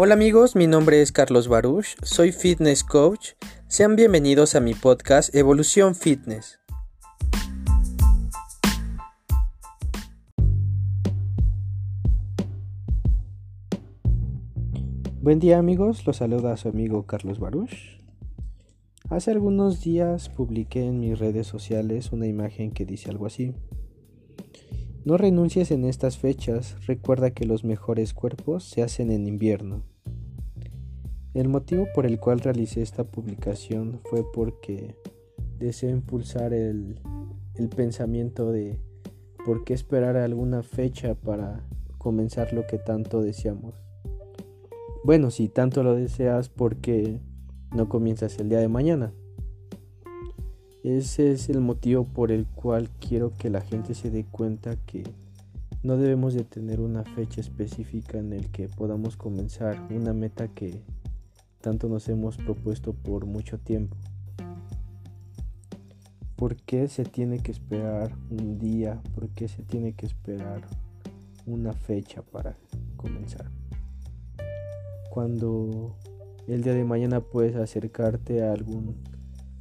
Hola amigos, mi nombre es Carlos Baruch, soy fitness coach. Sean bienvenidos a mi podcast Evolución Fitness. Buen día amigos, los saluda su amigo Carlos Baruch. Hace algunos días publiqué en mis redes sociales una imagen que dice algo así. No renuncies en estas fechas, recuerda que los mejores cuerpos se hacen en invierno. El motivo por el cual realicé esta publicación fue porque deseo impulsar el, pensamiento de por qué esperar alguna fecha para comenzar lo que tanto deseamos. Bueno, si tanto lo deseas, ¿por qué no comienzas el día de mañana? Ese es el motivo por el cual quiero que la gente se dé cuenta que no debemos de tener una fecha específica en el que podamos comenzar una meta que tanto nos hemos propuesto por mucho tiempo. ¿Por qué se tiene que esperar un día? ¿Por qué se tiene que esperar una fecha para comenzar? Cuando el día de mañana puedes acercarte a algún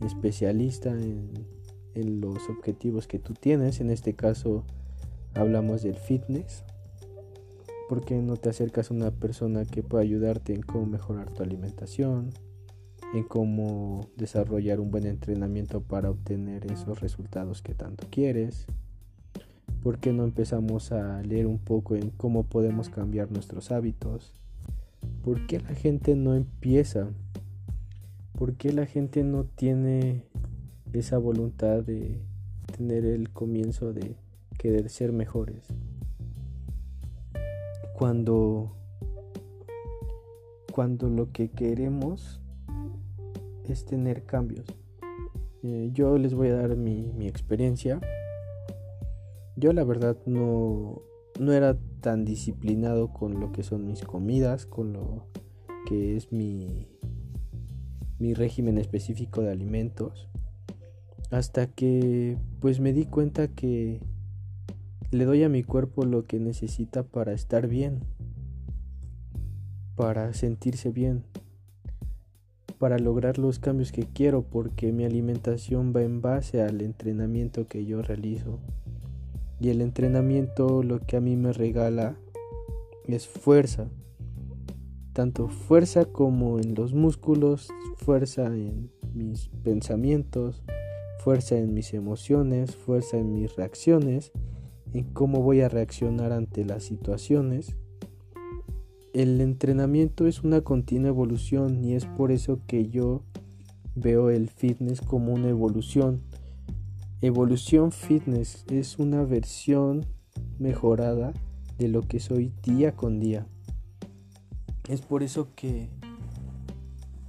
especialista en, los objetivos que tú tienes. En este caso hablamos del fitness. ¿Por qué no te acercas a una persona que pueda ayudarte en cómo mejorar tu alimentación? En cómo desarrollar un buen entrenamiento para obtener esos resultados que tanto quieres. ¿Por qué no empezamos a leer un poco en cómo podemos cambiar nuestros hábitos? ¿Por qué la gente no empieza ¿Por qué la gente no tiene esa voluntad de tener el comienzo de querer ser mejores? Cuando cuando lo que queremos es tener cambios. Eh, yo les voy a dar mi, mi, experiencia. Yo la verdad no, no era tan disciplinado con lo que son mis comidas, con lo que es mi, mi régimen específico de alimentos hasta que pues me di cuenta que le doy a mi cuerpo lo que necesita para estar bien, para sentirse bien, para lograr los cambios que quiero porque mi alimentación va en base al entrenamiento que yo realizo. Y el entrenamiento lo que a mí me regala es fuerza, tanto fuerza como en los músculos, fuerza en mis pensamientos, fuerza en mis emociones, fuerza en mis reacciones, en cómo voy a reaccionar ante las situaciones. El entrenamiento es una continua evolución y es por eso que yo veo el fitness como una evolución. Evolución fitness es una versión mejorada de lo que soy día con día. Es por eso que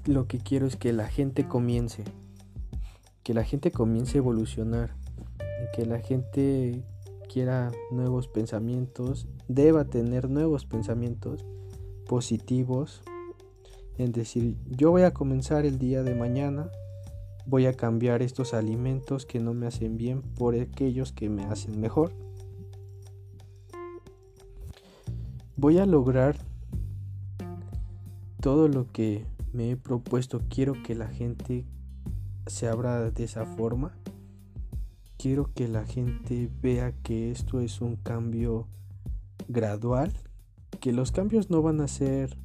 lo que quiero es que la gente comience, que la gente comience a evolucionar, que la gente quiera nuevos pensamientos, deba tener nuevos pensamientos positivos, en decir, yo voy a comenzar el día de mañana, voy a cambiar estos alimentos que no me hacen bien por aquellos que me hacen mejor. Voy a lograr todo lo que me he propuesto, quiero que la gente se abra de esa forma. Quiero que la gente vea que esto es un cambio gradual, que los cambios no van a ser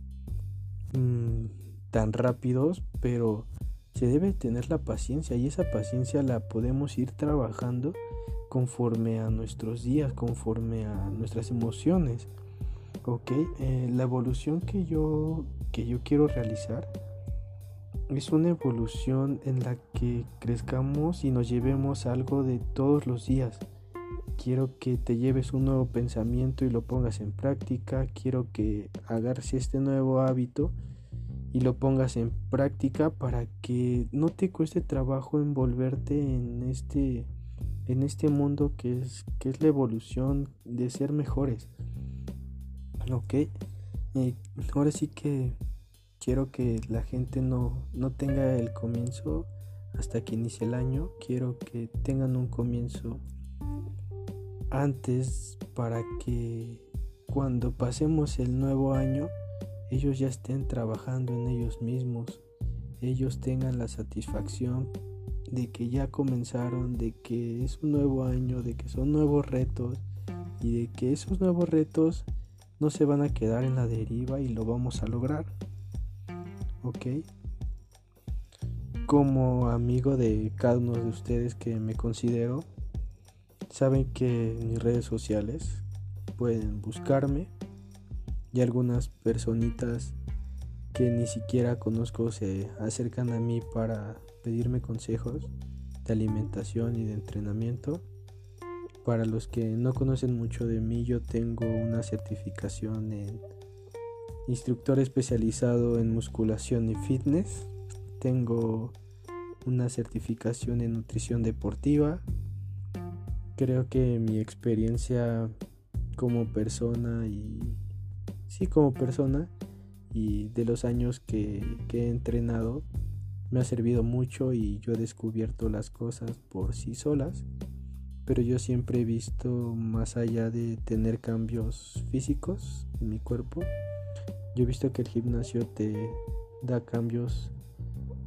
mm, tan rápidos, pero se debe tener la paciencia y esa paciencia la podemos ir trabajando conforme a nuestros días, conforme a nuestras emociones. Ok, eh, la evolución que yo, que yo quiero realizar es una evolución en la que crezcamos y nos llevemos algo de todos los días. Quiero que te lleves un nuevo pensamiento y lo pongas en práctica. Quiero que agarres este nuevo hábito y lo pongas en práctica para que no te cueste trabajo envolverte en este en este mundo que es que es la evolución de ser mejores. Ok, ahora sí que quiero que la gente no, no tenga el comienzo hasta que inicie el año. Quiero que tengan un comienzo antes para que cuando pasemos el nuevo año ellos ya estén trabajando en ellos mismos, ellos tengan la satisfacción de que ya comenzaron, de que es un nuevo año, de que son nuevos retos y de que esos nuevos retos no se van a quedar en la deriva y lo vamos a lograr. ¿Ok? Como amigo de cada uno de ustedes que me considero, saben que en mis redes sociales pueden buscarme y algunas personitas que ni siquiera conozco se acercan a mí para pedirme consejos de alimentación y de entrenamiento. Para los que no conocen mucho de mí, yo tengo una certificación en instructor especializado en musculación y fitness. Tengo una certificación en nutrición deportiva. Creo que mi experiencia como persona y sí como persona y de los años que, que he entrenado me ha servido mucho y yo he descubierto las cosas por sí solas, pero yo siempre he visto más allá de tener cambios físicos en mi cuerpo, yo he visto que el gimnasio te da cambios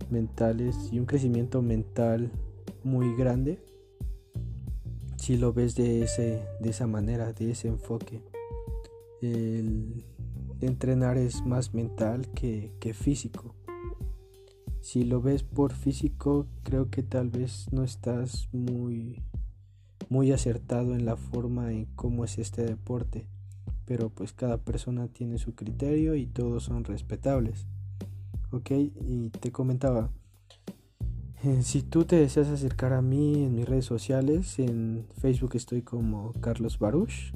mentales y un crecimiento mental muy grande si lo ves de, ese, de esa manera, de ese enfoque. El entrenar es más mental que, que físico. Si lo ves por físico, creo que tal vez no estás muy muy acertado en la forma en cómo es este deporte, pero pues cada persona tiene su criterio y todos son respetables. Ok, y te comentaba, eh, si tú te deseas acercar a mí en mis redes sociales, en Facebook estoy como Carlos Baruch,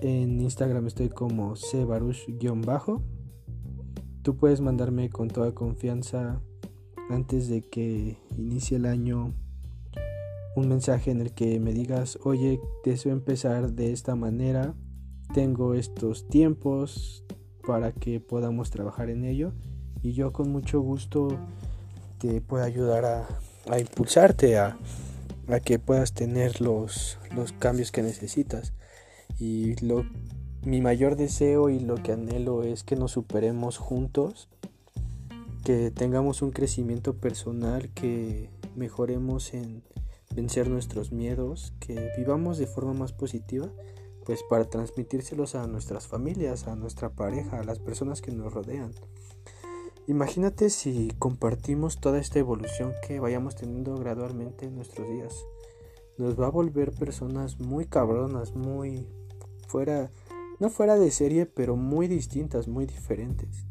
en Instagram estoy como cbaruch-bajo Tú puedes mandarme con toda confianza antes de que inicie el año un mensaje en el que me digas, oye, deseo empezar de esta manera, tengo estos tiempos para que podamos trabajar en ello y yo con mucho gusto te puedo ayudar a, impulsarte a, a, que puedas tener los, los cambios que necesitas. Y lo mi mayor deseo y lo que anhelo es que nos superemos juntos, que tengamos un crecimiento personal, que mejoremos en vencer nuestros miedos, que vivamos de forma más positiva, pues para transmitírselos a nuestras familias, a nuestra pareja, a las personas que nos rodean. Imagínate si compartimos toda esta evolución que vayamos teniendo gradualmente en nuestros días. Nos va a volver personas muy cabronas, muy fuera no fuera de serie, pero muy distintas, muy diferentes.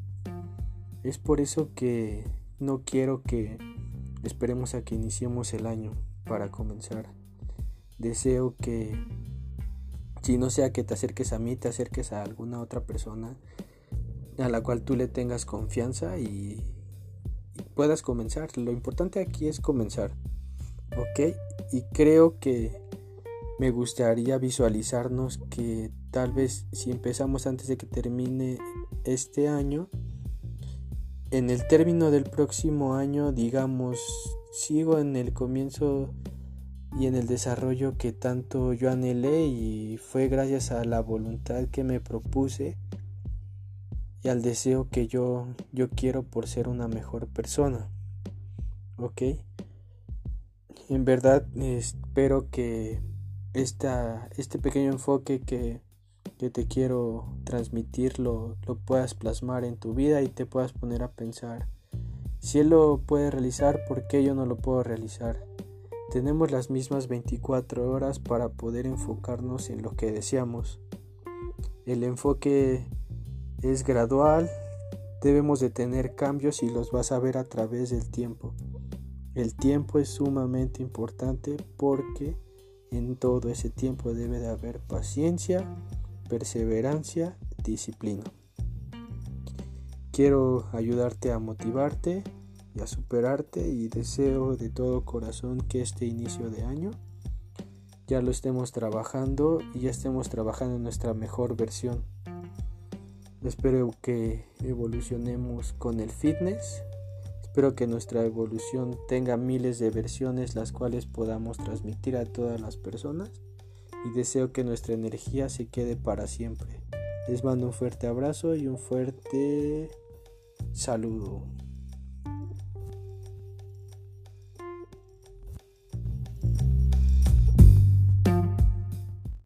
Es por eso que no quiero que esperemos a que iniciemos el año para comenzar. Deseo que, si no sea que te acerques a mí, te acerques a alguna otra persona a la cual tú le tengas confianza y, y puedas comenzar. Lo importante aquí es comenzar. ¿Ok? Y creo que me gustaría visualizarnos que tal vez si empezamos antes de que termine este año, en el término del próximo año, digamos, sigo en el comienzo y en el desarrollo que tanto yo anhelé y fue gracias a la voluntad que me propuse y al deseo que yo, yo quiero por ser una mejor persona. ¿Ok? En verdad espero que esta, este pequeño enfoque que, que te quiero transmitir lo, lo, puedas plasmar en tu vida y te puedas poner a pensar, si él lo puede realizar, ¿por qué yo no lo puedo realizar? Tenemos las mismas 24 horas para poder enfocarnos en lo que deseamos. El enfoque es gradual, debemos de tener cambios y los vas a ver a través del tiempo. El tiempo es sumamente importante porque en todo ese tiempo debe de haber paciencia, perseverancia, disciplina. Quiero ayudarte a motivarte y a superarte y deseo de todo corazón que este inicio de año ya lo estemos trabajando y ya estemos trabajando en nuestra mejor versión. Espero que evolucionemos con el fitness Espero que nuestra evolución tenga miles de versiones las cuales podamos transmitir a todas las personas y deseo que nuestra energía se quede para siempre. Les mando un fuerte abrazo y un fuerte saludo.